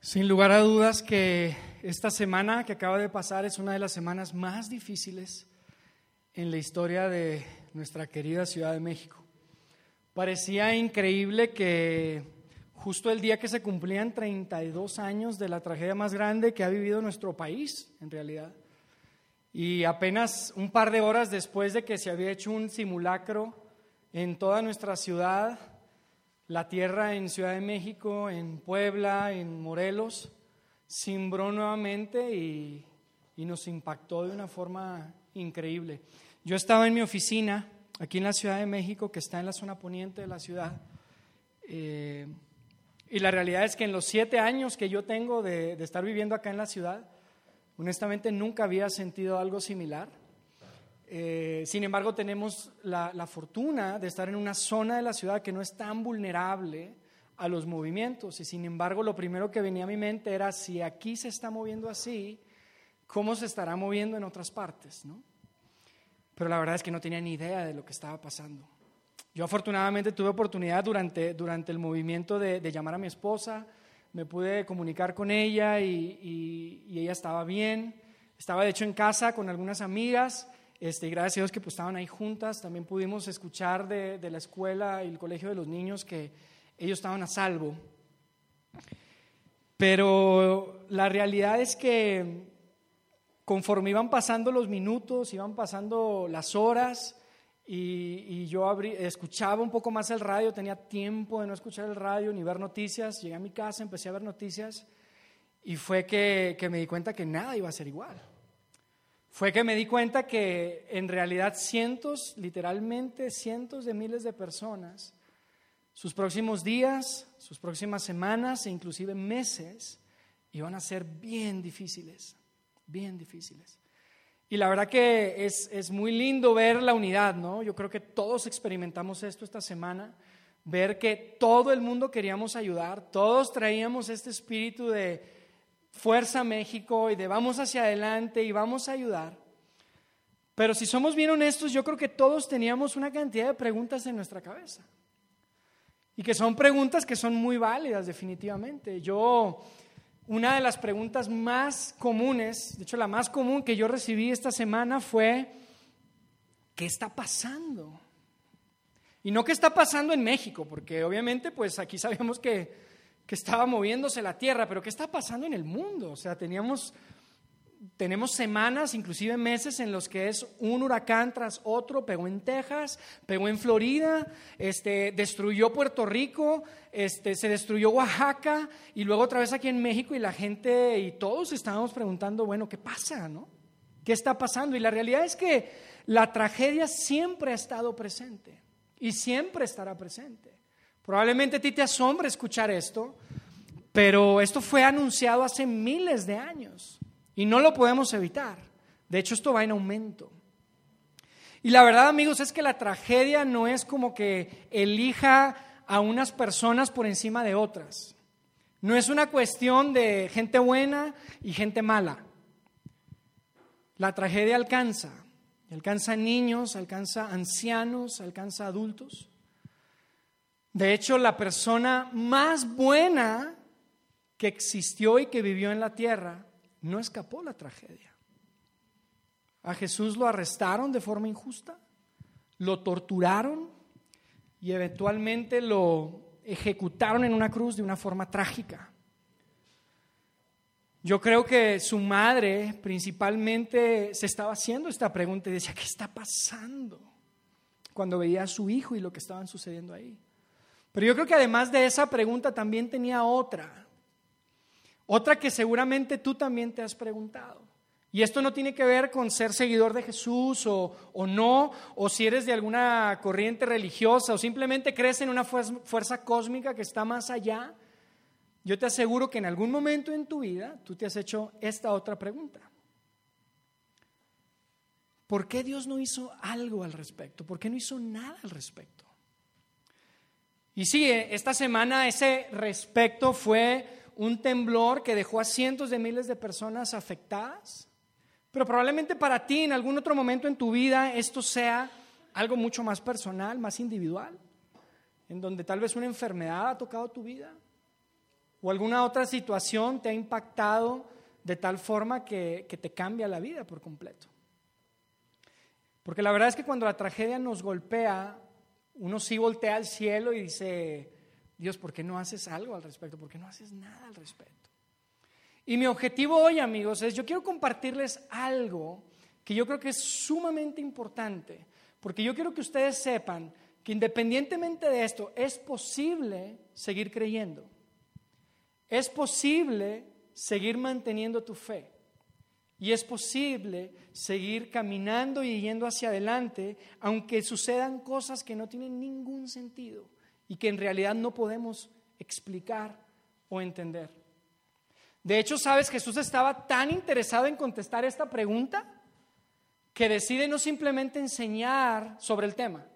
Sin lugar a dudas que esta semana que acaba de pasar es una de las semanas más difíciles en la historia de nuestra querida Ciudad de México. Parecía increíble que justo el día que se cumplían 32 años de la tragedia más grande que ha vivido nuestro país, en realidad, y apenas un par de horas después de que se había hecho un simulacro en toda nuestra ciudad, la tierra en Ciudad de México, en Puebla, en Morelos, cimbró nuevamente y, nos impactó de una forma increíble. Yo estaba en mi oficina aquí en la Ciudad de México, que está en la zona poniente de la ciudad, eh, y la realidad es que en los siete años que yo tengo de estar viviendo acá en la ciudad, honestamente nunca había sentido algo similar. Eh, sin embargo, tenemos la, fortuna de estar en una zona de la ciudad que no es tan vulnerable a los movimientos. Y sin embargo, lo primero que venía a mi mente era, si aquí se está moviendo así, ¿cómo se estará moviendo en otras partes? ¿no? Pero la verdad es que no tenía ni idea de lo que estaba pasando. Yo afortunadamente tuve oportunidad durante, durante el movimiento de, llamar a mi esposa, me pude comunicar con ella y, y ella estaba bien. Estaba de hecho en casa con algunas amigas este, gracias a Dios que pues, estaban ahí juntas. También pudimos escuchar de, la escuela y el colegio de los niños que ellos estaban a salvo. Pero la realidad es que conforme iban pasando los minutos, iban pasando las horas, y, y yo escuchaba un poco más el radio, tenía tiempo de no escuchar el radio ni ver noticias, llegué a mi casa, empecé a ver noticias, y fue que me di cuenta que nada iba a ser igual fue que me di cuenta que en realidad cientos, literalmente cientos de miles de personas, sus próximos días, sus próximas semanas e inclusive meses iban a ser bien difíciles, bien difíciles. Y la verdad que es, es muy lindo ver la unidad, ¿no? Yo creo que todos experimentamos esto esta semana, ver que todo el mundo queríamos ayudar, todos traíamos este espíritu de Fuerza México y de vamos hacia adelante y vamos a ayudar. Pero si somos bien honestos, yo creo que todos teníamos una cantidad de preguntas en nuestra cabeza. Y que son preguntas que son muy válidas definitivamente. Yo, una de las preguntas más comunes, de hecho la más común que yo recibí esta semana fue, ¿qué está pasando? Y no qué está pasando en México, porque obviamente pues aquí sabemos que que estaba moviéndose la tierra, pero ¿qué está pasando en el mundo? O sea, teníamos, tenemos semanas, inclusive meses en los que es un huracán tras otro, pegó en Texas, pegó en Florida, este, destruyó Puerto Rico, este, se destruyó Oaxaca y luego otra vez aquí en México y la gente y todos estábamos preguntando, bueno, ¿qué pasa? No? ¿Qué está pasando? Y la realidad es que la tragedia siempre ha estado presente y siempre estará presente. Probablemente a ti te asombra escuchar esto, pero esto fue anunciado hace miles de años y no lo podemos evitar. De hecho, esto va en aumento. Y la verdad, amigos, es que la tragedia no es como que elija a unas personas por encima de otras. No es una cuestión de gente buena y gente mala. La tragedia alcanza, alcanza niños, alcanza ancianos, alcanza adultos. De hecho, la persona más buena que existió y que vivió en la tierra no escapó la tragedia. A Jesús lo arrestaron de forma injusta, lo torturaron y eventualmente lo ejecutaron en una cruz de una forma trágica. Yo creo que su madre principalmente se estaba haciendo esta pregunta y decía, ¿qué está pasando? Cuando veía a su hijo y lo que estaban sucediendo ahí. Pero yo creo que además de esa pregunta también tenía otra. Otra que seguramente tú también te has preguntado. Y esto no tiene que ver con ser seguidor de Jesús o, no, o si eres de alguna corriente religiosa o simplemente crees en una fuerza cósmica que está más allá. Yo te aseguro que en algún momento en tu vida tú te has hecho esta otra pregunta. ¿Por qué Dios no hizo algo al respecto? ¿Por qué no hizo nada al respecto? Y sí, eh, esta semana ese respecto fue un temblor que dejó a cientos de miles de personas afectadas, pero probablemente para ti en algún otro momento en tu vida esto sea algo mucho más personal, más individual, en donde tal vez una enfermedad ha tocado tu vida, o alguna otra situación te ha impactado de tal forma que, que te cambia la vida por completo. Porque la verdad es que cuando la tragedia nos golpea, uno sí voltea al cielo y dice, Dios, ¿por qué no haces algo al respecto? ¿Por qué no haces nada al respecto? Y mi objetivo hoy, amigos, es yo quiero compartirles algo que yo creo que es sumamente importante, porque yo quiero que ustedes sepan que independientemente de esto, es posible seguir creyendo. Es posible seguir manteniendo tu fe. Y es posible seguir caminando y yendo hacia adelante, aunque sucedan cosas que no tienen ningún sentido y que en realidad no podemos explicar o entender. De hecho, sabes, Jesús estaba tan interesado en contestar esta pregunta que decide no simplemente enseñar sobre el tema.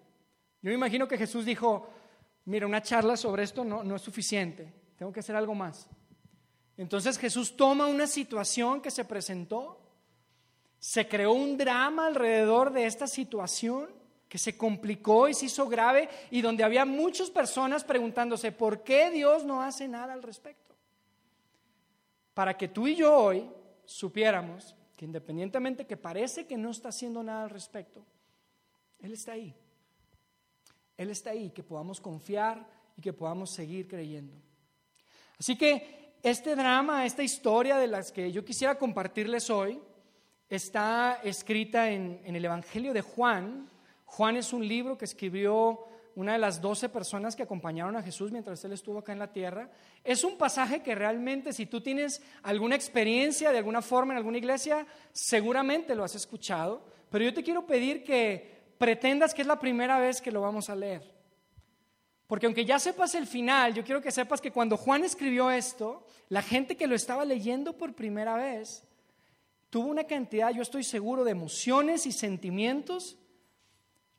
Yo me imagino que Jesús dijo, mira, una charla sobre esto no, no es suficiente, tengo que hacer algo más. Entonces Jesús toma una situación que se presentó, se creó un drama alrededor de esta situación que se complicó y se hizo grave y donde había muchas personas preguntándose por qué Dios no hace nada al respecto. Para que tú y yo hoy supiéramos que independientemente que parece que no está haciendo nada al respecto, Él está ahí. Él está ahí, que podamos confiar y que podamos seguir creyendo. Así que este drama, esta historia de las que yo quisiera compartirles hoy, está escrita en, el Evangelio de Juan. Juan es un libro que escribió una de las doce personas que acompañaron a Jesús mientras él estuvo acá en la tierra. Es un pasaje que realmente si tú tienes alguna experiencia de alguna forma en alguna iglesia, seguramente lo has escuchado, pero yo te quiero pedir que pretendas que es la primera vez que lo vamos a leer. Porque aunque ya sepas el final, yo quiero que sepas que cuando Juan escribió esto, la gente que lo estaba leyendo por primera vez tuvo una cantidad, yo estoy seguro, de emociones y sentimientos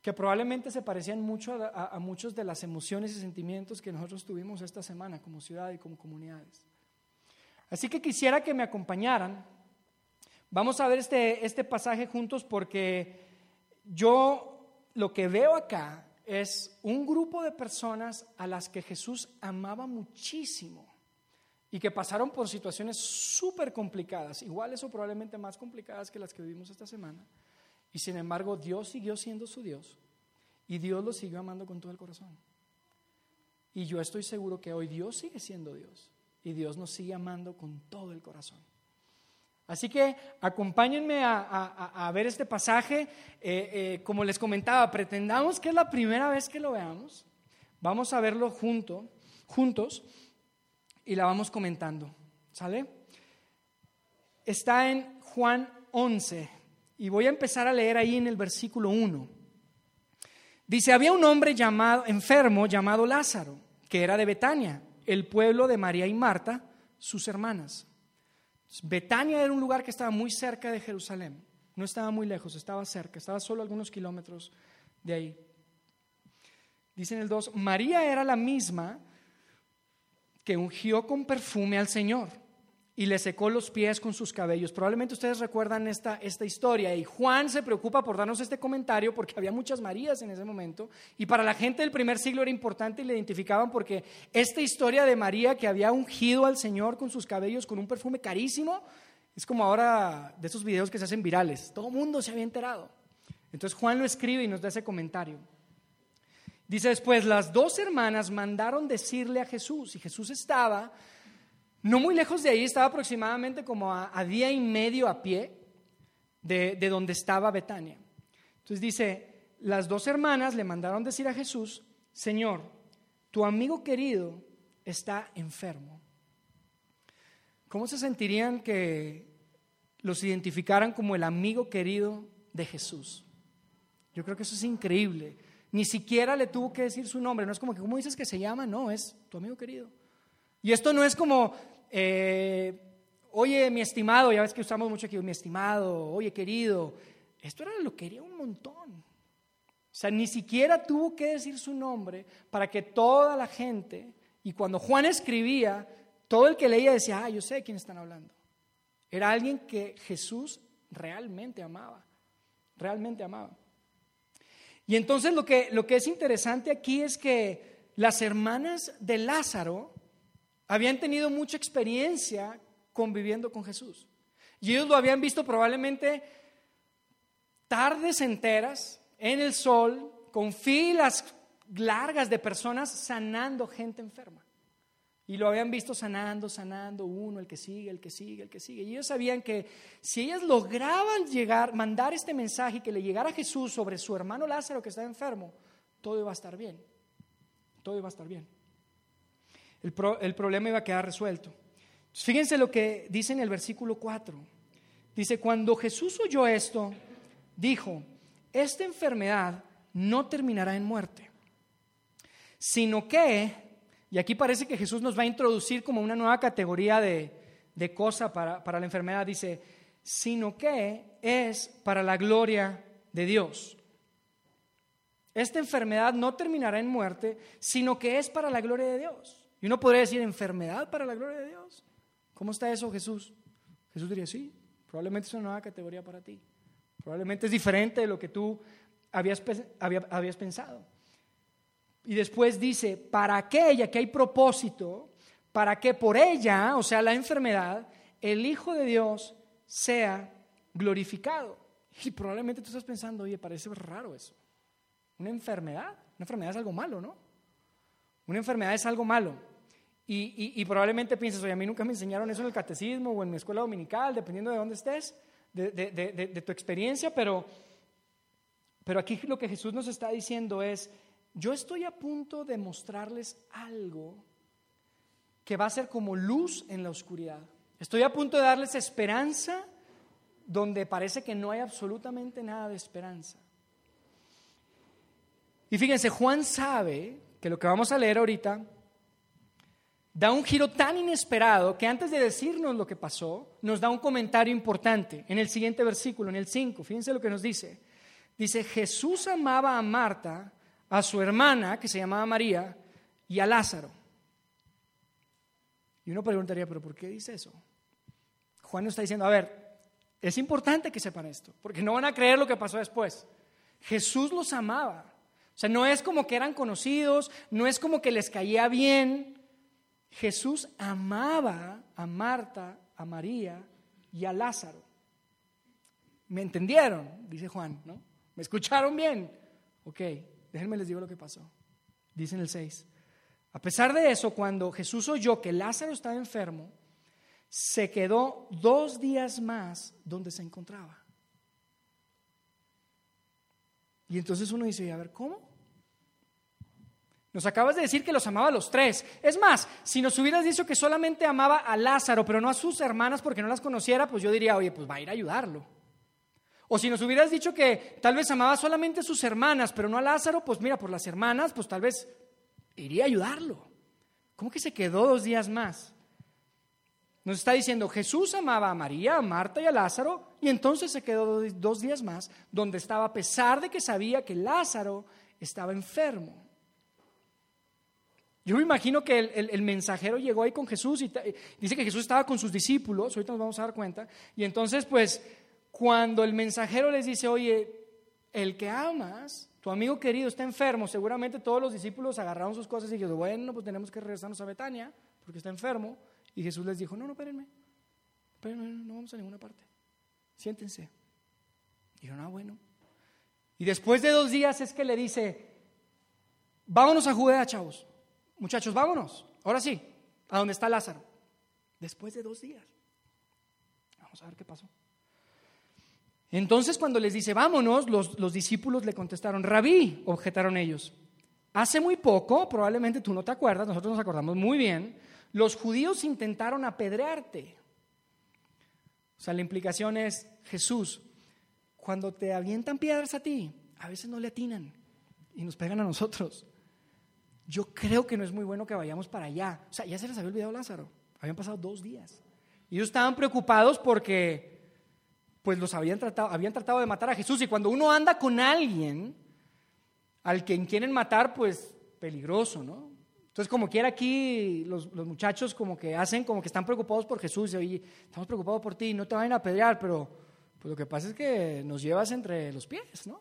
que probablemente se parecían mucho a, muchos de las emociones y sentimientos que nosotros tuvimos esta semana como ciudad y como comunidades. Así que quisiera que me acompañaran. Vamos a ver este, este pasaje juntos porque yo lo que veo acá es un grupo de personas a las que Jesús amaba muchísimo y que pasaron por situaciones súper complicadas, iguales o probablemente más complicadas que las que vivimos esta semana. Y sin embargo, Dios siguió siendo su Dios y Dios lo siguió amando con todo el corazón. Y yo estoy seguro que hoy Dios sigue siendo Dios y Dios nos sigue amando con todo el corazón. Así que acompáñenme a, ver este pasaje. Eh, eh, como les comentaba, pretendamos que es la primera vez que lo veamos. Vamos a verlo junto, juntos y la vamos comentando. ¿Sale? Está en Juan 11 y voy a empezar a leer ahí en el versículo 1. Dice, había un hombre llamado, enfermo llamado Lázaro, que era de Betania, el pueblo de María y Marta, sus hermanas. Betania era un lugar que estaba muy cerca de Jerusalén, no estaba muy lejos, estaba cerca, estaba solo algunos kilómetros de ahí. Dice en el 2, María era la misma que ungió con perfume al Señor y le secó los pies con sus cabellos. Probablemente ustedes recuerdan esta, esta historia y Juan se preocupa por darnos este comentario porque había muchas Marías en ese momento y para la gente del primer siglo era importante y le identificaban porque esta historia de María que había ungido al Señor con sus cabellos con un perfume carísimo es como ahora de esos videos que se hacen virales. Todo el mundo se había enterado. Entonces Juan lo escribe y nos da ese comentario. Dice después, las dos hermanas mandaron decirle a Jesús y Jesús estaba no muy lejos de ahí, estaba aproximadamente como a, día y medio a pie de, de donde estaba Betania. Entonces dice, las dos hermanas le mandaron decir a Jesús, Señor, tu amigo querido está enfermo. ¿Cómo se sentirían que los identificaran como el amigo querido de Jesús? Yo creo que eso es increíble. Ni siquiera le tuvo que decir su nombre. No es como que, ¿cómo dices que se llama? No, es tu amigo querido. Y esto no es como, eh, oye, mi estimado, ya ves que usamos mucho aquí, mi estimado, oye, querido. Esto era lo que quería un montón. O sea, ni siquiera tuvo que decir su nombre para que toda la gente, y cuando Juan escribía, todo el que leía decía, ah, yo sé de quién están hablando. Era alguien que Jesús realmente amaba, realmente amaba. Y entonces lo que, lo que es interesante aquí es que las hermanas de Lázaro habían tenido mucha experiencia conviviendo con Jesús. Y ellos lo habían visto probablemente tardes enteras en el sol, con filas largas de personas sanando gente enferma. Y lo habían visto sanando, sanando, uno, el que sigue, el que sigue, el que sigue. Y ellos sabían que si ellas lograban llegar, mandar este mensaje que le llegara a Jesús sobre su hermano Lázaro que estaba enfermo, todo iba a estar bien. Todo iba a estar bien. El, el problema iba a quedar resuelto. Fíjense lo que dice en el versículo 4. Dice, cuando Jesús oyó esto, dijo, esta enfermedad no terminará en muerte, sino que, y aquí parece que Jesús nos va a introducir como una nueva categoría de, de cosa para, para la enfermedad, dice, sino que es para la gloria de Dios. Esta enfermedad no terminará en muerte, sino que es para la gloria de Dios. Y uno podría decir, ¿enfermedad para la gloria de Dios? ¿Cómo está eso, Jesús? Jesús diría, sí, probablemente es una nueva categoría para ti. Probablemente es diferente de lo que tú habías, habías pensado. Y después dice, para aquella que hay propósito, para que por ella, o sea, la enfermedad, el Hijo de Dios sea glorificado. Y probablemente tú estás pensando, oye, parece raro eso. Una enfermedad, una enfermedad es algo malo, ¿no? Una enfermedad es algo malo. Y, probablemente pienses, oye, a mí nunca me enseñaron eso en el catecismo o en mi escuela dominical, dependiendo de dónde estés, de, de tu experiencia, pero pero aquí lo que Jesús nos está diciendo es, yo estoy a punto de mostrarles algo que va a ser como luz en la oscuridad. Estoy a punto de darles esperanza donde parece que no hay absolutamente nada de esperanza. Y fíjense, Juan sabe que lo que vamos a leer ahorita da un giro tan inesperado que antes de decirnos lo que pasó, nos da un comentario importante en el siguiente versículo, en el 5. Fíjense lo que nos dice. Dice, Jesús amaba a Marta, a su hermana, que se llamaba María, y a Lázaro. Y uno preguntaría, pero ¿por qué dice eso? Juan nos está diciendo, a ver, es importante que sepan esto, porque no van a creer lo que pasó después. Jesús los amaba. O sea, no es como que eran conocidos, no es como que les caía bien. Jesús amaba a Marta, a María y a Lázaro. ¿Me entendieron? Dice Juan, ¿no? ¿Me escucharon bien? Ok, déjenme les digo lo que pasó. Dice en el 6. A pesar de eso, cuando Jesús oyó que Lázaro estaba enfermo, se quedó dos días más donde se encontraba. Y entonces uno dice, a ver, ¿cómo? Nos acabas de decir que los amaba a los tres. Es más, si nos hubieras dicho que solamente amaba a Lázaro, pero no a sus hermanas porque no las conociera, pues yo diría, oye, pues va a ir a ayudarlo. O si nos hubieras dicho que tal vez amaba solamente a sus hermanas, pero no a Lázaro, pues mira, por las hermanas, pues tal vez iría a ayudarlo. ¿Cómo que se quedó dos días más? Nos está diciendo, Jesús amaba a María, a Marta y a Lázaro, y entonces se quedó dos días más, donde estaba a pesar de que sabía que Lázaro estaba enfermo. Yo me imagino que el, mensajero llegó ahí con Jesús y dice que Jesús estaba con sus discípulos, ahorita nos vamos a dar cuenta, y entonces pues cuando el mensajero les dice, oye, el que amas, tu amigo querido está enfermo, seguramente todos los discípulos agarraron sus cosas y dijeron, bueno, pues tenemos que regresarnos a Betania porque está enfermo. Y Jesús les dijo, no, no, espérenme, espérenme, no vamos a ninguna parte, siéntense. Dijeron, ah, bueno. Y después de dos días es que le dice, vámonos a Judea, chavos. Muchachos, vámonos. Ahora sí, a donde está Lázaro. Después de dos días. Vamos a ver qué pasó. Entonces cuando les dice, vámonos, los, discípulos le contestaron, rabí, objetaron ellos. Hace muy poco, probablemente tú no te acuerdas, nosotros nos acordamos muy bien, los judíos intentaron apedrearte. O sea, la implicación es, Jesús, cuando te avientan piedras a ti, a veces no le atinan y nos pegan a nosotros. Yo creo que no es muy bueno que vayamos para allá. O sea, ya se les había olvidado Lázaro. Habían pasado dos días. Y ellos estaban preocupados porque pues los habían tratado, habían tratado de matar a Jesús. Y cuando uno anda con alguien al quien quieren matar, pues peligroso, ¿no? Entonces, como quiera aquí, los, muchachos como que hacen, como que están preocupados por Jesús. Y, oye, estamos preocupados por ti, no te vayan a pelear, pero pues lo que pasa es que nos llevas entre los pies, ¿no?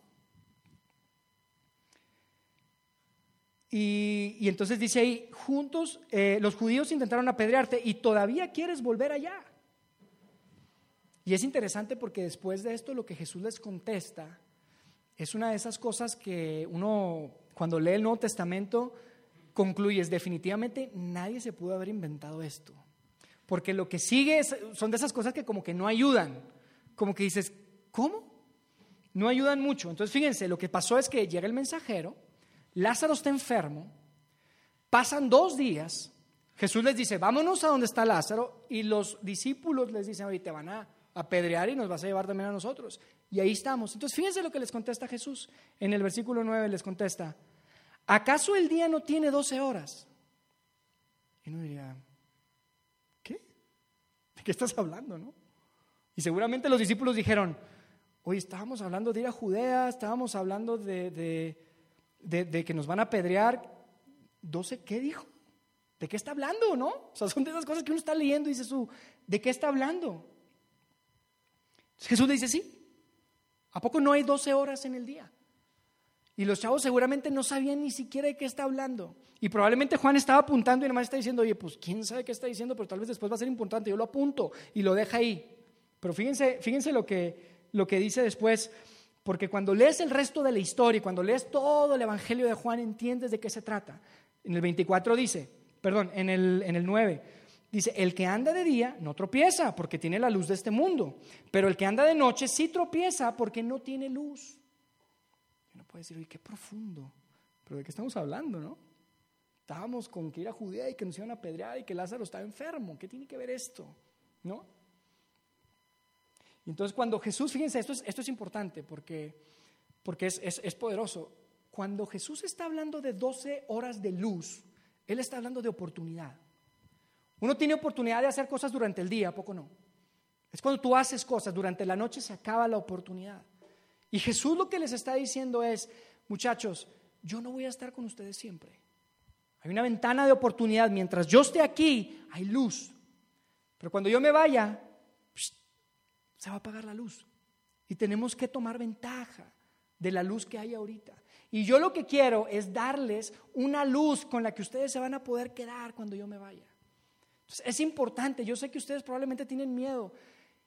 Y, entonces dice ahí, juntos eh, los judíos intentaron apedrearte y todavía quieres volver allá. Y es interesante porque después de esto lo que Jesús les contesta es una de esas cosas que uno cuando lee el Nuevo Testamento concluyes definitivamente nadie se pudo haber inventado esto. Porque lo que sigue son de esas cosas que como que no ayudan. Como que dices, ¿cómo? No ayudan mucho. Entonces fíjense, lo que pasó es que llega el mensajero, Lázaro está enfermo, pasan dos días, Jesús les dice, vámonos a donde está Lázaro, y los discípulos les dicen, oye, te van a apedrear y nos vas a llevar también a nosotros. Y ahí estamos. Entonces fíjense lo que les contesta Jesús. En el versículo 9 les contesta, ¿acaso el día no tiene 12 horas? Y uno diría, ¿qué? ¿De qué estás hablando, no? Y seguramente los discípulos dijeron, hoy estábamos hablando de ir a Judea, estábamos hablando de, que nos van a apedrear. ¿12 qué dijo? ¿De qué está hablando, no? O sea, son de esas cosas que uno está leyendo y dice, su, ¿de qué está hablando? Jesús le dice, sí. ¿A poco no hay 12 horas en el día? Y los chavos seguramente no sabían ni siquiera de qué está hablando. Y probablemente Juan estaba apuntando y además está diciendo, oye, pues quién sabe qué está diciendo, pero tal vez después va a ser importante. Yo lo apunto y lo deja ahí. Pero fíjense, fíjense lo, que, lo que dice después, porque cuando lees el resto de la historia cuando lees todo el Evangelio de Juan, entiendes de qué se trata. En el 24 dice, perdón, en el, en el 9, dice, el que anda de día no tropieza porque tiene la luz de este mundo, pero el que anda de noche sí tropieza porque no tiene luz. Uno puede decir, oye, qué profundo, pero ¿de qué estamos hablando, no? Estábamos con que ir a Judea y que nos iban a apedrear y que Lázaro estaba enfermo. ¿Qué tiene que ver esto? ¿No? Entonces cuando Jesús, fíjense, esto es, esto es importante porque, porque es, es, poderoso. Cuando Jesús está hablando de 12 horas de luz, Él está hablando de oportunidad. Uno tiene oportunidad de hacer cosas durante el día, ¿a poco no? Es cuando tú haces cosas, durante la noche se acaba la oportunidad. Y Jesús lo que les está diciendo es, muchachos, yo no voy a estar con ustedes siempre. Hay una ventana de oportunidad. Mientras yo esté aquí, hay luz. Pero cuando yo me vaya, se va a apagar la luz. Y tenemos que tomar ventaja de la luz que hay ahorita. Y yo lo que quiero es darles una luz con la que ustedes se van a poder quedar cuando yo me vaya. es importante, yo sé que ustedes probablemente tienen miedo.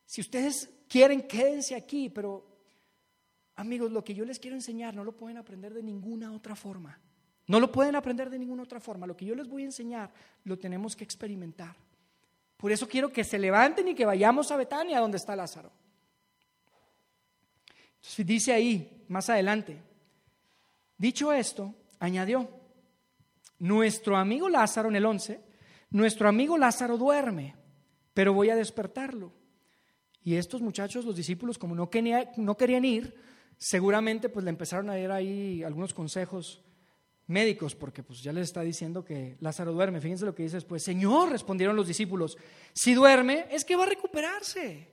Si ustedes quieren, quédense aquí, pero amigos, lo que yo les quiero enseñar no lo pueden aprender de ninguna otra forma. No lo pueden aprender de ninguna otra forma. Lo que yo les voy a enseñar lo tenemos que experimentar. Por eso quiero que se levanten y que vayamos a Betania, donde está Lázaro. dice ahí, más adelante, dicho esto, añadió, nuestro amigo Lázaro en el 11, nuestro amigo Lázaro duerme, pero voy a despertarlo. Y estos muchachos, los discípulos, como no, no querían ir, seguramente pues le empezaron a dar ahí algunos consejos médicos, porque pues ya les está diciendo que Lázaro duerme. Fíjense lo que dice después. Señor, respondieron los discípulos, si duerme es que va a recuperarse.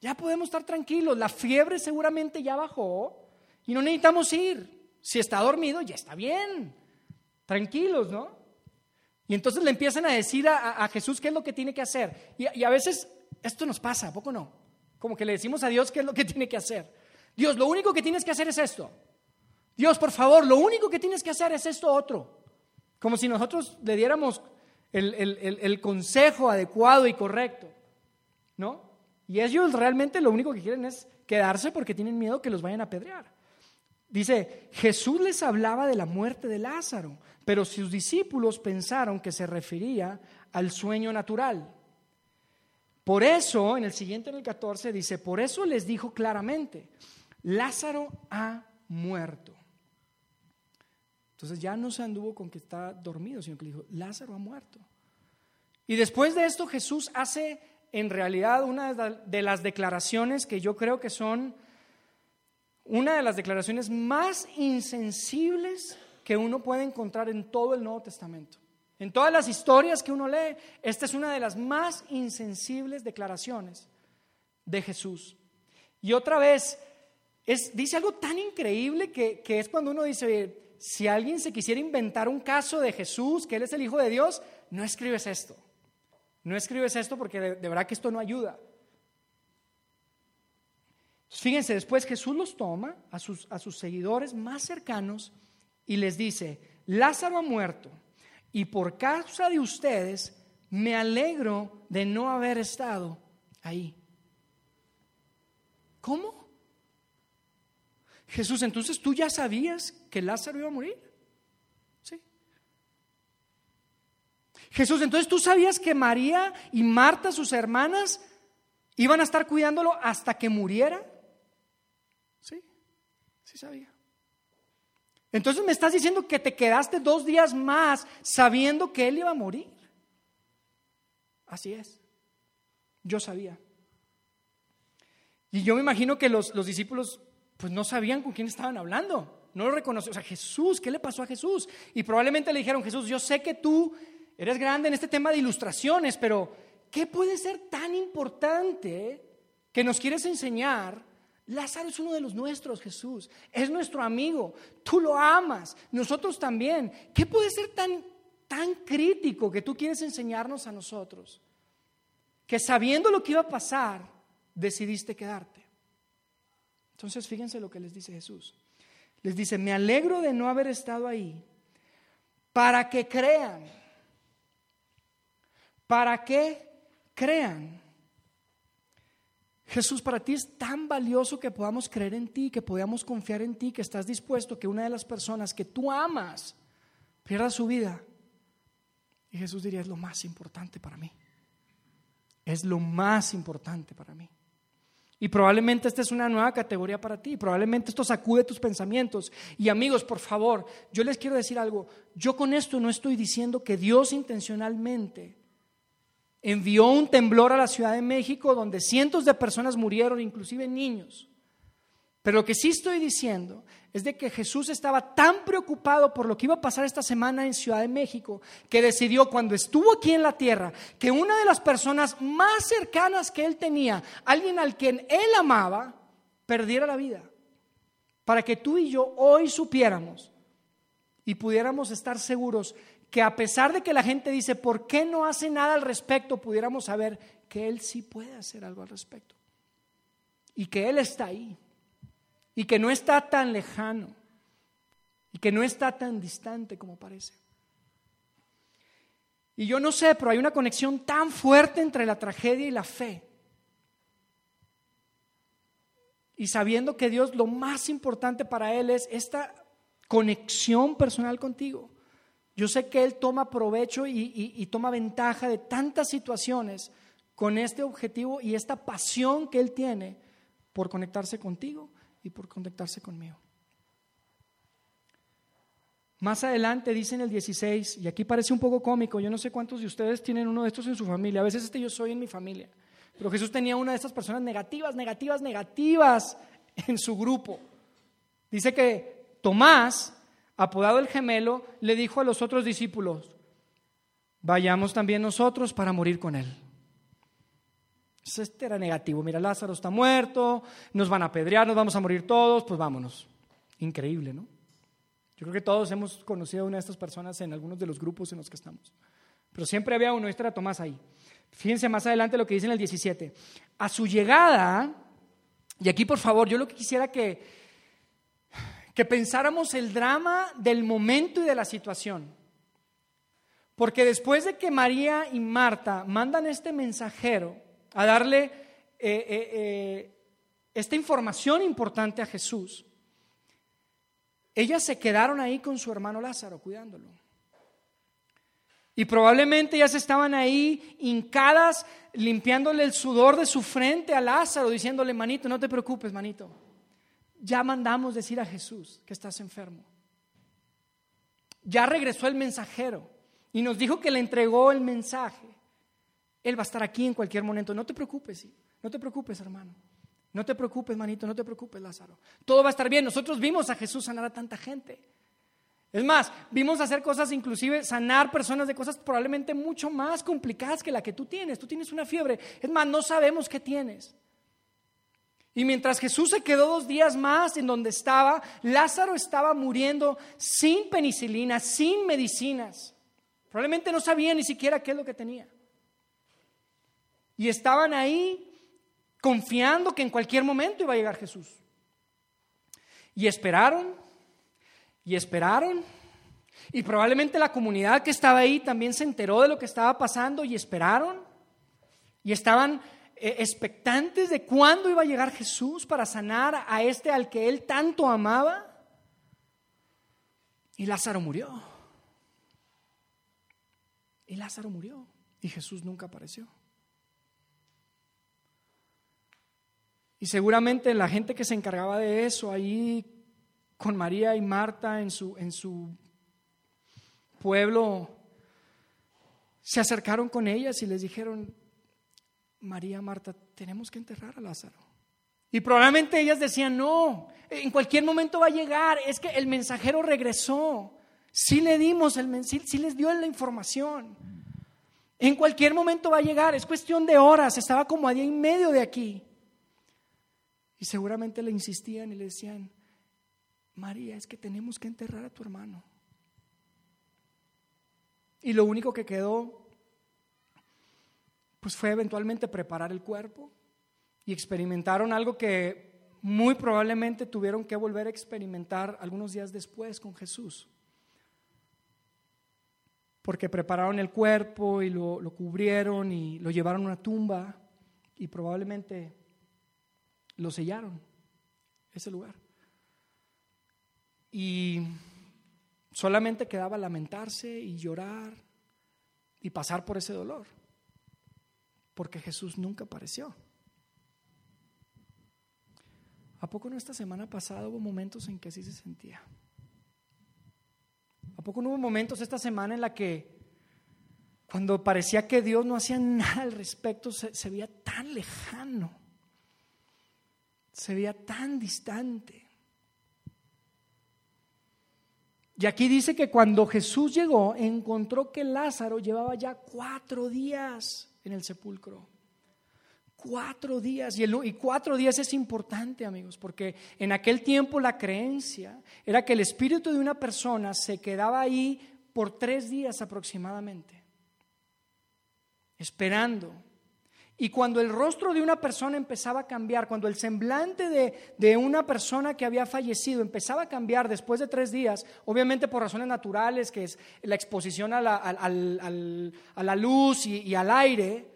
Ya podemos estar tranquilos. La fiebre seguramente ya bajó y no necesitamos ir. Si está dormido, ya está bien. Tranquilos, ¿no? Y entonces le empiezan a decir a, Jesús qué es lo que tiene que hacer. Y, y, a veces esto nos pasa, ¿a poco no? Como que le decimos a Dios qué es lo que tiene que hacer. Dios, lo único que tienes que hacer es esto. Dios, por favor, lo único que tienes que hacer es esto otro. Como si nosotros le diéramos el, consejo adecuado y correcto. ¿No? Y ellos realmente lo único que quieren es quedarse porque tienen miedo que los vayan a apedrear. Dice, Jesús les hablaba de la muerte de Lázaro, pero sus discípulos pensaron que se refería al sueño natural. Por eso, en el siguiente, en el 14, dice, por eso les dijo claramente, Lázaro ha muerto. Entonces ya no se anduvo con que está dormido, sino que le dijo, Lázaro ha muerto. Y después de esto Jesús hace en realidad una de las declaraciones que yo creo que son una de las declaraciones más insensibles que uno puede encontrar en todo el Nuevo Testamento. En todas las historias que uno lee, esta es una de las más insensibles declaraciones de Jesús. Y otra vez, es, dice algo tan increíble que, que es cuando uno dice, si alguien se quisiera inventar un caso de Jesús, que Él es el Hijo de Dios, no escribes esto. No escribes esto porque de, verdad que esto no ayuda. Fíjense, después Jesús los toma a sus, a sus seguidores más cercanos y les dice, Lázaro ha muerto y por causa de ustedes me alegro de no haber estado ahí. ¿Cómo? Jesús, entonces tú ya sabías que Lázaro iba a morir. Sí. Jesús, entonces tú sabías que María y Marta, sus hermanas, iban a estar cuidándolo hasta que muriera. Sí, sí sabía. Entonces me estás diciendo que te quedaste dos días más sabiendo que él iba a morir. Así es. Yo sabía. Y yo me imagino que los, discípulos pues no sabían con quién estaban hablando. No lo reconocieron. O sea, Jesús, ¿qué le pasó a Jesús? Y probablemente le dijeron, Jesús, yo sé que tú eres grande en este tema de ilustraciones, pero ¿qué puede ser tan importante que nos quieres enseñar Lázaro es uno de los nuestros, Jesús. Es nuestro amigo. Tú lo amas. Nosotros también. ¿Qué puede ser tan, tan crítico que tú quieres enseñarnos a nosotros? Que sabiendo lo que iba a pasar, decidiste quedarte. Entonces, fíjense lo que les dice Jesús. Les dice, me alegro de no haber estado ahí para que crean. Para que crean. Jesús, para ti es tan valioso que podamos creer en ti, que podamos confiar en ti, que estás dispuesto que una de las personas que tú amas pierda su vida. Y Jesús diría, es lo más importante para mí. Es lo más importante para mí. Y probablemente esta es una nueva categoría para ti, probablemente esto sacude tus pensamientos. Y amigos, por favor, yo les quiero decir algo, yo con esto no estoy diciendo que Dios intencionalmente envió un temblor a la Ciudad de México donde cientos de personas murieron, inclusive niños. Pero lo que sí estoy diciendo es de que Jesús estaba tan preocupado por lo que iba a pasar esta semana en Ciudad de México que decidió cuando estuvo aquí en la tierra que una de las personas más cercanas que él tenía, alguien al quien él amaba, perdiera la vida. Para que tú y yo hoy supiéramos y pudiéramos estar seguros que a pesar de que la gente dice, ¿por qué no hace nada al respecto? Pudiéramos saber que Él sí puede hacer algo al respecto. Y que Él está ahí. Y que no está tan lejano. Y que no está tan distante como parece. Y yo no sé, pero hay una conexión tan fuerte entre la tragedia y la fe. Y sabiendo que Dios lo más importante para Él es esta conexión personal contigo. Yo sé que Él toma provecho y, toma ventaja de tantas situaciones con este objetivo y esta pasión que Él tiene por conectarse contigo y por conectarse conmigo. Más adelante dice en el 16, y aquí parece un poco cómico, yo no sé cuántos de ustedes tienen uno de estos en su familia, a veces este yo soy en mi familia, pero Jesús tenía una de estas personas negativas, negativas, negativas en su grupo. Dice que Tomás apodado el gemelo, le dijo a los otros discípulos, vayamos también nosotros para morir con él. Este era negativo, mira, Lázaro está muerto, nos van a apedrear, nos vamos a morir todos, pues vámonos. Increíble, ¿no? Yo creo que todos hemos conocido a una de estas personas en algunos de los grupos en los que estamos. Pero siempre había uno, este era Tomás ahí. Fíjense más adelante lo que dice en el 17. A su llegada, y aquí por favor, yo lo que quisiera que, que pensáramos el drama del momento y de la situación. Porque después de que María y Marta mandan este mensajero a darle eh, eh, eh, esta información importante a Jesús, ellas se quedaron ahí con su hermano Lázaro cuidándolo. Y probablemente ellas estaban ahí hincadas, limpiándole el sudor de su frente a Lázaro, diciéndole, manito, no te preocupes, manito ya mandamos decir a Jesús que estás enfermo. Ya regresó el mensajero y nos dijo que le entregó el mensaje. Él va a estar aquí en cualquier momento. No te preocupes, no te preocupes, hermano. No te preocupes, manito, no te preocupes, Lázaro. Todo va a estar bien. Nosotros vimos a Jesús sanar a tanta gente. Es más, vimos hacer cosas, inclusive sanar personas de cosas probablemente mucho más complicadas que la que tú tienes. Tú tienes una fiebre. Es más, no sabemos qué tienes. Y mientras Jesús se quedó dos días más en donde estaba, Lázaro estaba muriendo sin penicilina, sin medicinas. Probablemente no sabía ni siquiera qué es lo que tenía. Y estaban ahí confiando que en cualquier momento iba a llegar Jesús. Y esperaron, y esperaron, Y probablemente la comunidad que estaba ahí también se enteró de lo que estaba pasando y esperaron. Y estaban eh, expectantes de cuándo iba a llegar Jesús para sanar a este al que él tanto amaba. Y Lázaro murió. Y Lázaro murió. Y Jesús nunca apareció. Y seguramente la gente que se encargaba de eso ahí con María y Marta en su, en su pueblo, se acercaron con ellas y les dijeron, María, Marta, tenemos que enterrar a Lázaro. Y probablemente ellas decían, no, en cualquier momento va a llegar, es que el mensajero regresó, sí le dimos el mensaje, sí les dio la información. En cualquier momento va a llegar, es cuestión de horas, estaba como a día y medio de aquí. Y seguramente le insistían y le decían, María, es que tenemos que enterrar a tu hermano. Y lo único que quedó, pues fue eventualmente preparar el cuerpo y experimentaron algo que muy probablemente tuvieron que volver a experimentar algunos días después con Jesús. Porque prepararon el cuerpo y lo, lo cubrieron y lo llevaron a una tumba y probablemente lo sellaron, ese lugar. Y solamente quedaba lamentarse y llorar y pasar por ese dolor, porque Jesús nunca apareció. ¿A poco no esta semana pasada hubo momentos en que así se sentía? ¿A poco no hubo momentos esta semana en la que cuando parecía que Dios no hacía nada al respecto, se, se veía tan lejano? Se veía tan distante. Y aquí dice que cuando Jesús llegó, encontró que Lázaro llevaba ya cuatro días en el sepulcro. Cuatro días. Y, cuatro días es importante, amigos, porque en aquel tiempo la creencia era que el espíritu de una persona se quedaba ahí por tres días aproximadamente, esperando y cuando el rostro de una persona empezaba a cambiar, cuando el semblante de, una persona que había fallecido empezaba a cambiar después de tres días, obviamente por razones naturales, que es la exposición a la, luz y, al aire,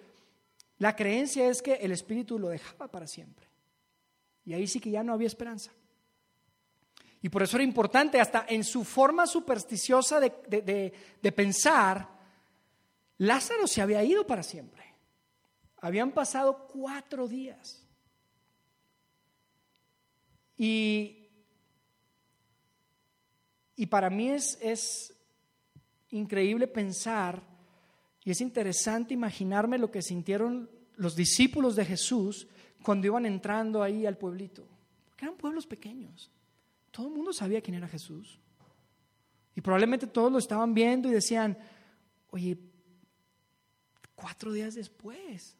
la creencia es que el espíritu lo dejaba para siempre. Y ahí sí que ya no había esperanza. Y por eso era importante, hasta en su forma supersticiosa de, de pensar, Lázaro se había ido para siempre. Habían pasado cuatro días. Y, y para mí es, es increíble pensar y es interesante imaginarme lo que sintieron los discípulos de Jesús cuando iban entrando ahí al pueblito. Porque eran pueblos pequeños. Todo el mundo sabía quién era Jesús. Y probablemente todos lo estaban viendo y decían, oye, cuatro días después,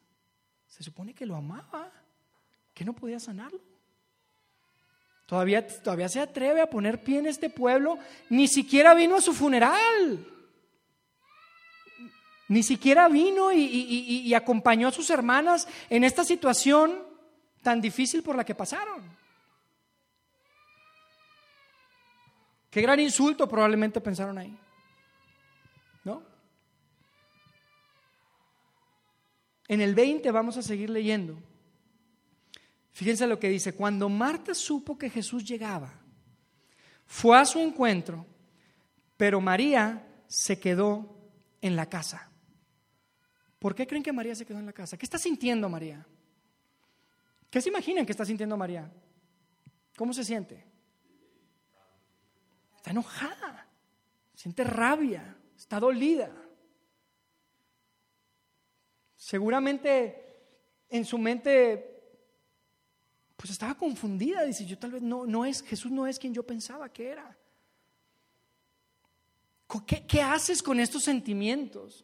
se supone que lo amaba, que no podía sanarlo. Todavía, todavía se atreve a poner pie en este pueblo, ni siquiera vino a su funeral. Ni siquiera vino y, y acompañó a sus hermanas en esta situación tan difícil por la que pasaron. Qué gran insulto probablemente pensaron ahí. ¿No? En el 20 vamos a seguir leyendo. Fíjense lo que dice, cuando Marta supo que Jesús llegaba, fue a su encuentro, pero María se quedó en la casa. ¿Por qué creen que María se quedó en la casa? ¿Qué está sintiendo María? ¿Qué se imaginan que está sintiendo María? ¿Cómo se siente? Está enojada, siente rabia, está dolida. Seguramente en su mente, pues estaba confundida. Dice, yo tal vez no, no es, Jesús no es quien yo pensaba que era. ¿Qué, ¿Qué haces con estos sentimientos?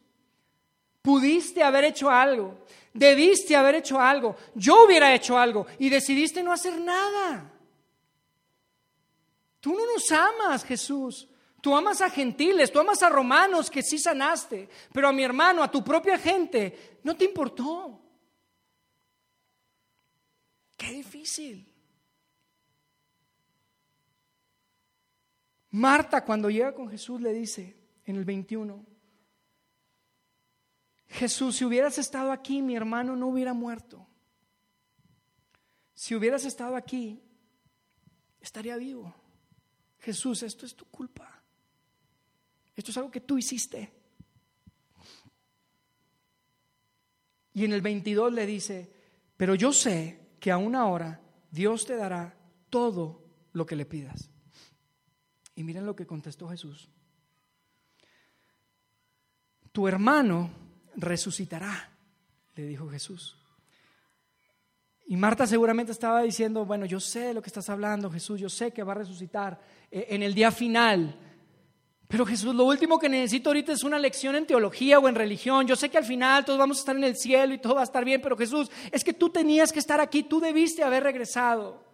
Pudiste haber hecho algo, debiste haber hecho algo, yo hubiera hecho algo y decidiste no hacer nada. Tú no nos amas, Jesús. Tú amas a gentiles, tú amas a romanos que sí sanaste, pero a mi hermano, a tu propia gente, no te importó. Qué difícil. Marta cuando llega con Jesús le dice en el 21, Jesús, si hubieras estado aquí, mi hermano no hubiera muerto. Si hubieras estado aquí, estaría vivo. Jesús, esto es tu culpa. Esto es algo que tú hiciste. Y en el 22 le dice, pero yo sé que aún ahora Dios te dará todo lo que le pidas. Y miren lo que contestó Jesús. Tu hermano resucitará, le dijo Jesús. Y Marta seguramente estaba diciendo, bueno, yo sé lo que estás hablando, Jesús, yo sé que va a resucitar eh, en el día final. Pero Jesús, lo último que necesito ahorita es una lección en teología o en religión. Yo sé que al final todos vamos a estar en el cielo y todo va a estar bien, pero Jesús, es que tú tenías que estar aquí, tú debiste haber regresado.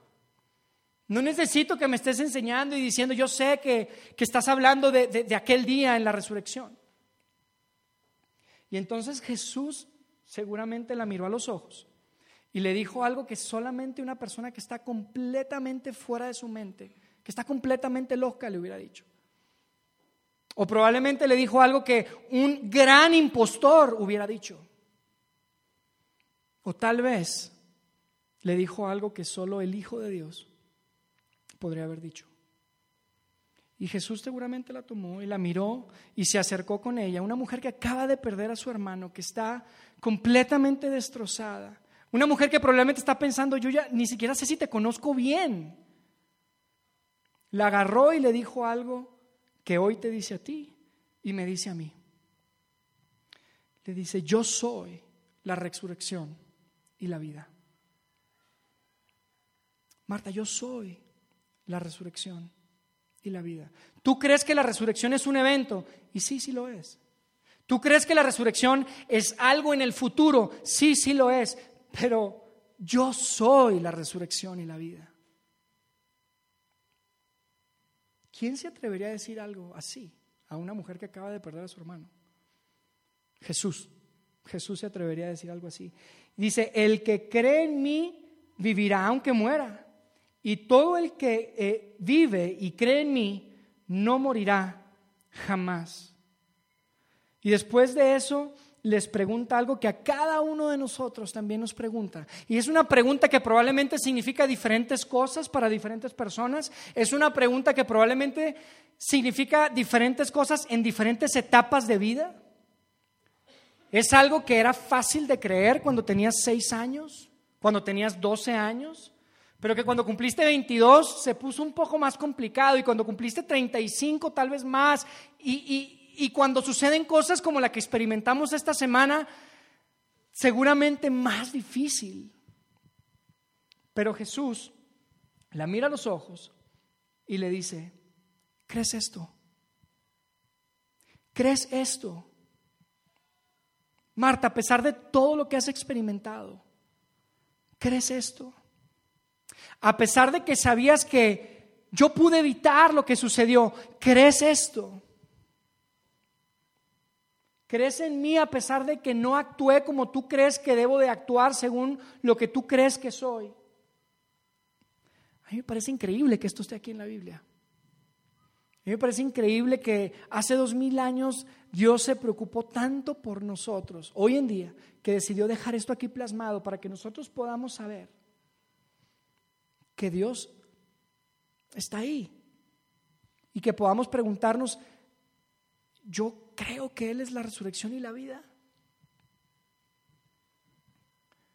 No necesito que me estés enseñando y diciendo, yo sé que, estás hablando de, de aquel día en la resurrección. Y entonces Jesús seguramente la miró a los ojos y le dijo algo que solamente una persona que está completamente fuera de su mente, que está completamente loca, le hubiera dicho. O probablemente le dijo algo que un gran impostor hubiera dicho. O tal vez le dijo algo que solo el Hijo de Dios podría haber dicho. Y Jesús seguramente la tomó y la miró y se acercó con ella, una mujer que acaba de perder a su hermano, que está completamente destrozada, una mujer que probablemente está pensando, yo ya ni siquiera sé si te conozco bien. La agarró y le dijo algo que hoy te dice a ti y me dice a mí. Le dice, yo soy la resurrección y la vida. Marta, yo soy la resurrección y la vida. ¿Tú crees que la resurrección es un evento? Y sí, sí lo es. ¿Tú crees que la resurrección es algo en el futuro? Sí, sí lo es. Pero yo soy la resurrección y la vida. ¿Quién se atrevería a decir algo así a una mujer que acaba de perder a su hermano? Jesús. Jesús se atrevería a decir algo así. Dice, el que cree en mí vivirá aunque muera. Y todo el que eh, vive y cree en mí no morirá jamás. Y después de eso les pregunta algo que a cada uno de nosotros también nos pregunta. Y es una pregunta que probablemente significa diferentes cosas para diferentes personas. Es una pregunta que probablemente significa diferentes cosas en diferentes etapas de vida. Es algo que era fácil de creer cuando tenías seis años, cuando tenías doce años, pero que cuando cumpliste 22 se puso un poco más complicado y cuando cumpliste 35 tal vez más y, y cuando suceden cosas como la que experimentamos esta semana, seguramente más difícil. Pero Jesús la mira a los ojos y le dice, ¿crees esto? ¿Crees esto? Marta, a pesar de todo lo que has experimentado, ¿crees esto? A pesar de que sabías que yo pude evitar lo que sucedió, ¿crees esto? ¿Crees en mí a pesar de que no actué como tú crees que debo de actuar según lo que tú crees que soy? A mí me parece increíble que esto esté aquí en la Biblia. A mí me parece increíble que hace dos mil años Dios se preocupó tanto por nosotros, hoy en día, que decidió dejar esto aquí plasmado para que nosotros podamos saber que Dios está ahí y que podamos preguntarnos, yo creo que Él es la resurrección y la vida.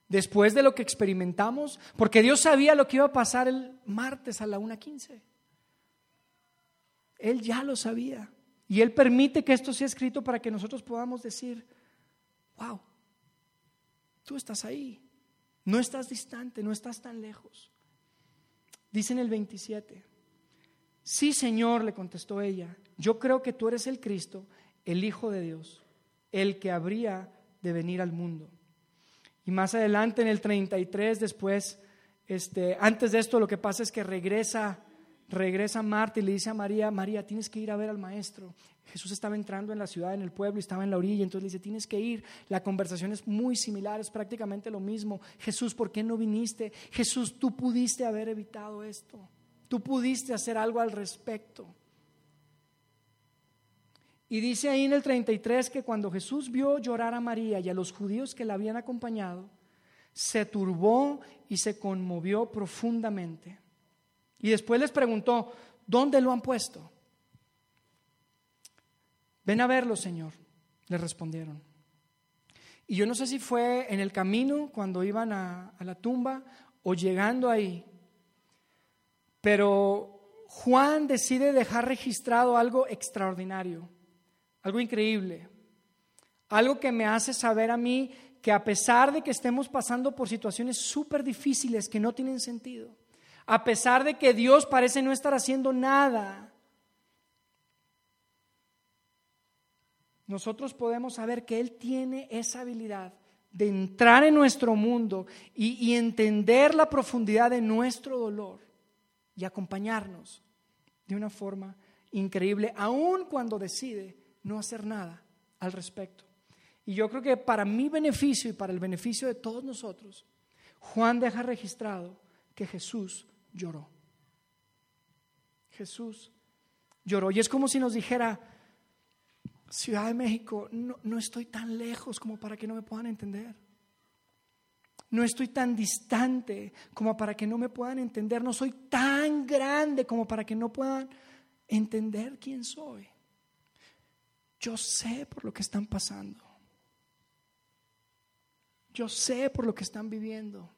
Después de lo que experimentamos, porque Dios sabía lo que iba a pasar el martes a la 1.15. Él ya lo sabía. Y Él permite que esto sea escrito para que nosotros podamos decir, wow, tú estás ahí, no estás distante, no estás tan lejos. Dice en el 27, sí Señor, le contestó ella, yo creo que tú eres el Cristo, el Hijo de Dios, el que habría de venir al mundo. Y más adelante en el 33, después, este, antes de esto, lo que pasa es que regresa, regresa Marta y le dice a María, María, tienes que ir a ver al maestro. Jesús estaba entrando en la ciudad, en el pueblo, estaba en la orilla, entonces le dice, tienes que ir. La conversación es muy similar, es prácticamente lo mismo. Jesús, ¿por qué no viniste? Jesús, tú pudiste haber evitado esto. Tú pudiste hacer algo al respecto. Y dice ahí en el 33 que cuando Jesús vio llorar a María y a los judíos que la habían acompañado, se turbó y se conmovió profundamente. Y después les preguntó, ¿dónde lo han puesto? Ven a verlo, Señor, le respondieron. Y yo no sé si fue en el camino cuando iban a, a la tumba o llegando ahí, pero Juan decide dejar registrado algo extraordinario algo increíble, algo que me hace saber a mí que a pesar de que estemos pasando por situaciones súper difíciles que no tienen sentido, a pesar de que Dios parece no estar haciendo nada, nosotros podemos saber que Él tiene esa habilidad de entrar en nuestro mundo y, y, entender la profundidad de nuestro dolor y acompañarnos de una forma increíble, aun cuando decide no hacer nada al respecto. Y yo creo que para mi beneficio y para el beneficio de todos nosotros, Juan deja registrado que Jesús lloró. Jesús lloró. Y es como si nos dijera, Ciudad de México, no, no, estoy tan lejos como para que no me puedan entender. No estoy tan distante como para que no me puedan entender. No soy tan grande como para que no puedan entender quién soy. Yo sé por lo que están pasando. Yo sé por lo que están viviendo.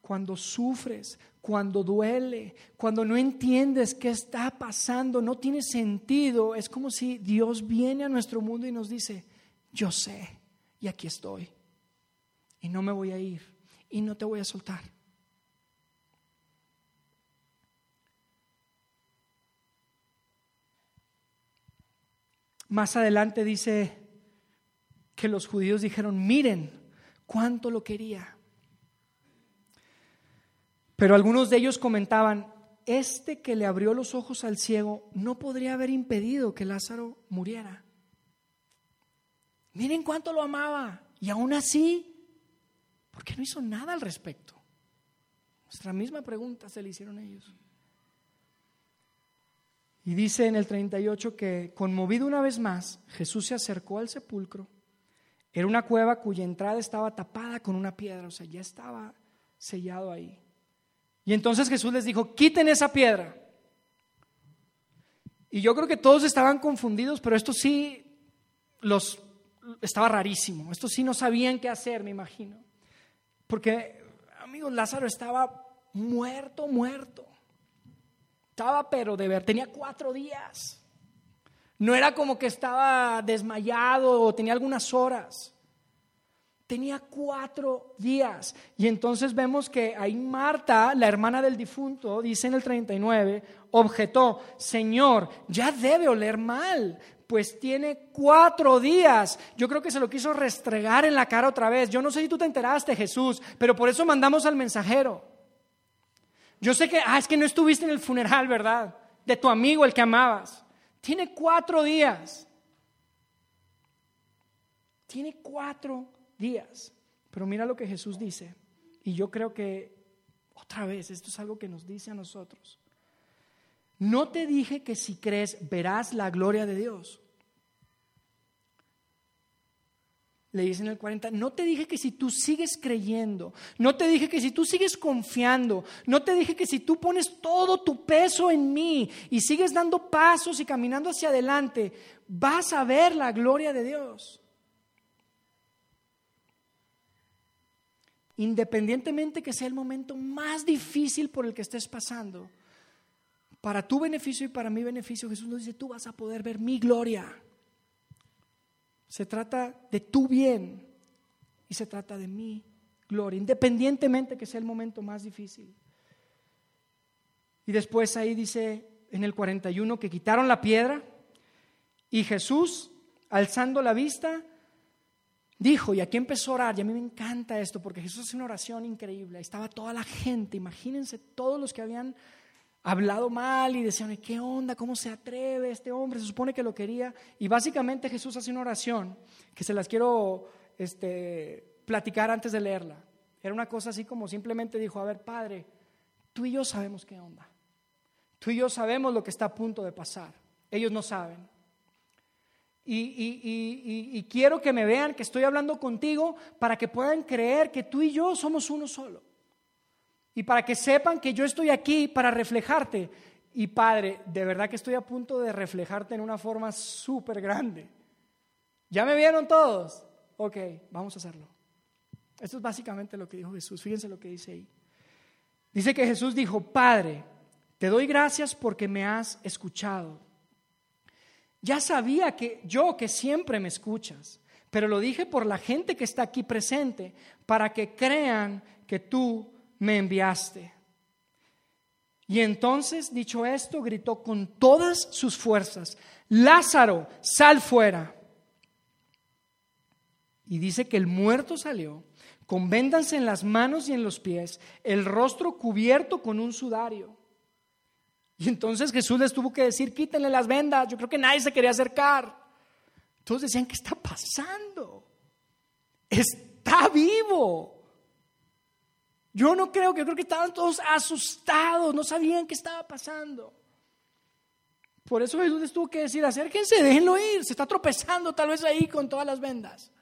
Cuando sufres, cuando duele, cuando no entiendes qué está pasando, no tiene sentido, es como si Dios viene a nuestro mundo y nos dice, yo sé y aquí estoy. Y no me voy a ir y no te voy a soltar. Más adelante dice que los judíos dijeron, miren cuánto lo quería. Pero algunos de ellos comentaban, este que le abrió los ojos al ciego no podría haber impedido que Lázaro muriera. Miren cuánto lo amaba. Y aún así, ¿por qué no hizo nada al respecto? Nuestra misma pregunta se le hicieron ellos. Y dice en el 38 que, conmovido una vez más, Jesús se acercó al sepulcro. Era una cueva cuya entrada estaba tapada con una piedra, o sea, ya estaba sellado ahí. Y entonces Jesús les dijo, quiten esa piedra. Y yo creo que todos estaban confundidos, pero esto sí los estaba rarísimo. Esto sí no sabían qué hacer, me imagino. Porque, amigos, Lázaro estaba muerto, muerto. Estaba, pero de ver, tenía cuatro días. No era como que estaba desmayado o tenía algunas horas. Tenía cuatro días. Y entonces vemos que ahí Marta, la hermana del difunto, dice en el 39, objetó, Señor, ya debe oler mal, pues tiene cuatro días. Yo creo que se lo quiso restregar en la cara otra vez. Yo no sé si tú te enteraste, Jesús, pero por eso mandamos al mensajero. Yo sé que, ah, es que no estuviste en el funeral, ¿verdad? De tu amigo, el que amabas. Tiene cuatro días. Tiene cuatro días. Pero mira lo que Jesús dice. Y yo creo que, otra vez, esto es algo que nos dice a nosotros. No te dije que si crees verás la gloria de Dios. Le dice en el 40, no te dije que si tú sigues creyendo, no te dije que si tú sigues confiando, no te dije que si tú pones todo tu peso en mí y sigues dando pasos y caminando hacia adelante, vas a ver la gloria de Dios. Independientemente que sea el momento más difícil por el que estés pasando, para tu beneficio y para mi beneficio, Jesús nos dice, tú vas a poder ver mi gloria. Se trata de tu bien y se trata de mi gloria, independientemente que sea el momento más difícil. Y después ahí dice en el 41 que quitaron la piedra y Jesús, alzando la vista, dijo, y aquí empezó a orar, y a mí me encanta esto, porque Jesús hace una oración increíble, estaba toda la gente, imagínense todos los que habían hablado mal y decían, ¿qué onda? ¿Cómo se atreve este hombre? Se supone que lo quería. Y básicamente Jesús hace una oración que se las quiero este, platicar antes de leerla. Era una cosa así como simplemente dijo, a ver, Padre, tú y yo sabemos qué onda. Tú y yo sabemos lo que está a punto de pasar. Ellos no saben. Y, quiero que me vean que estoy hablando contigo para que puedan creer que tú y yo somos uno solo. Y para que sepan que yo estoy aquí para reflejarte. Y Padre, de verdad que estoy a punto de reflejarte en una forma súper grande. ¿Ya me vieron todos? Ok, vamos a hacerlo. Esto es básicamente lo que dijo Jesús. Fíjense lo que dice ahí. Dice que Jesús dijo, Padre, te doy gracias porque me has escuchado. Ya sabía que yo que siempre me escuchas, pero lo dije por la gente que está aquí presente, para que crean que tú me enviaste. Y entonces, dicho esto, gritó con todas sus fuerzas, Lázaro, sal fuera. Y dice que el muerto salió, con vendas en las manos y en los pies, el rostro cubierto con un sudario. Y entonces Jesús les tuvo que decir, quítenle las vendas. Yo creo que nadie se quería acercar. Todos decían, ¿qué está pasando? Está vivo. Yo no creo, que creo que estaban todos asustados, no sabían qué estaba pasando. Por eso Jesús les tuvo que decir, acérquense, déjenlo ir, se está tropezando tal vez ahí con todas las vendas.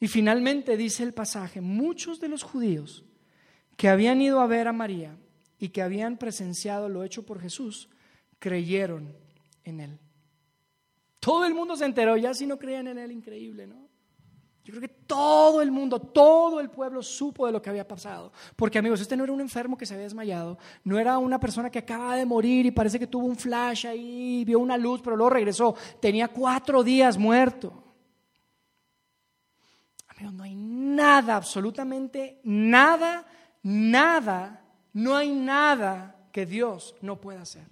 Y finalmente dice el pasaje, muchos de los judíos que habían ido a ver a María y que habían presenciado lo hecho por Jesús, creyeron en él. Todo el mundo se enteró, ya si no creían en él, increíble, ¿no? Yo creo que todo el mundo, todo el pueblo supo de lo que había pasado. Porque amigos, este no era un enfermo que se había desmayado, no era una persona que acaba de morir y parece que tuvo un flash ahí, vio una luz, pero luego regresó. Tenía cuatro días muerto. Amigos, no hay nada, absolutamente nada Nada, no hay nada que Dios no pueda hacer.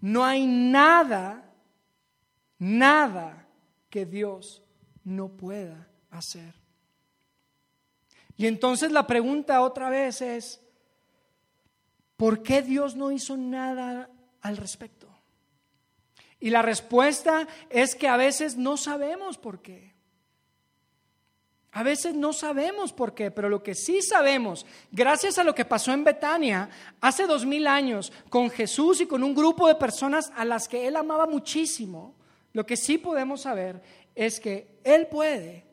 No hay nada, nada que Dios no pueda hacer. Y entonces la pregunta otra vez es, ¿por qué Dios no hizo nada al respecto? Y la respuesta es que a veces no sabemos por qué. A veces no sabemos por qué, pero lo que sí sabemos, gracias a lo que pasó en Betania hace dos mil años con Jesús y con un grupo de personas a las que Él amaba muchísimo, lo que sí podemos saber es que Él puede,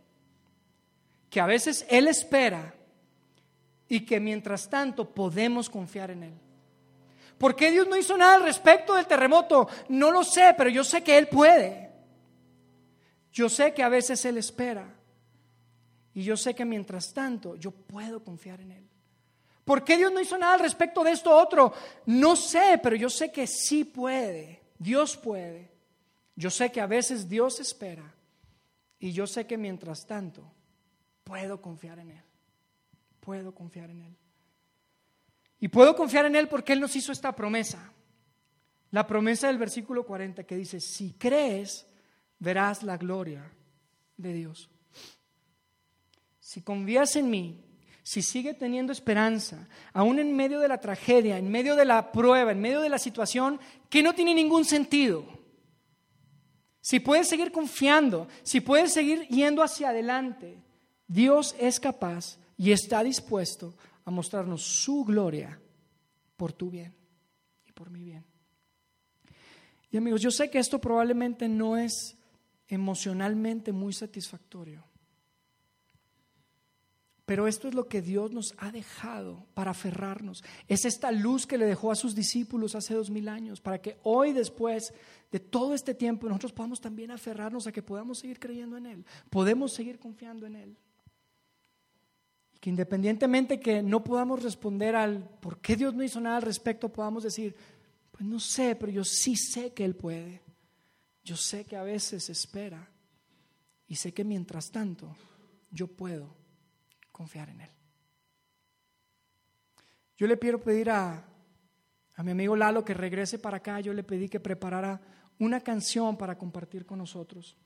que a veces Él espera y que mientras tanto podemos confiar en Él. ¿Por qué Dios no hizo nada al respecto del terremoto? No lo sé, pero yo sé que Él puede. Yo sé que a veces Él espera. Y yo sé que mientras tanto yo puedo confiar en Él. ¿Por qué Dios no hizo nada al respecto de esto otro? No sé, pero yo sé que sí puede. Dios puede. Yo sé que a veces Dios espera. Y yo sé que mientras tanto puedo confiar en Él. Puedo confiar en Él. Y puedo confiar en Él porque Él nos hizo esta promesa. La promesa del versículo 40 que dice, si crees, verás la gloria de Dios si confías en mí, si sigue teniendo esperanza, aún en medio de la tragedia, en medio de la prueba, en medio de la situación que no tiene ningún sentido, si puedes seguir confiando, si puedes seguir yendo hacia adelante, Dios es capaz y está dispuesto a mostrarnos su gloria por tu bien y por mi bien. Y amigos, yo sé que esto probablemente no es emocionalmente muy satisfactorio. Pero esto es lo que Dios nos ha dejado para aferrarnos. Es esta luz que le dejó a sus discípulos hace dos mil años, para que hoy, después de todo este tiempo, nosotros podamos también aferrarnos a que podamos seguir creyendo en Él, podemos seguir confiando en Él. Y que independientemente que no podamos responder al por qué Dios no hizo nada al respecto, podamos decir, pues no sé, pero yo sí sé que Él puede. Yo sé que a veces espera y sé que mientras tanto yo puedo confiar en Él. Yo le quiero pedir a, a mi amigo Lalo que regrese para acá. Yo le pedí que preparara una canción para compartir con nosotros.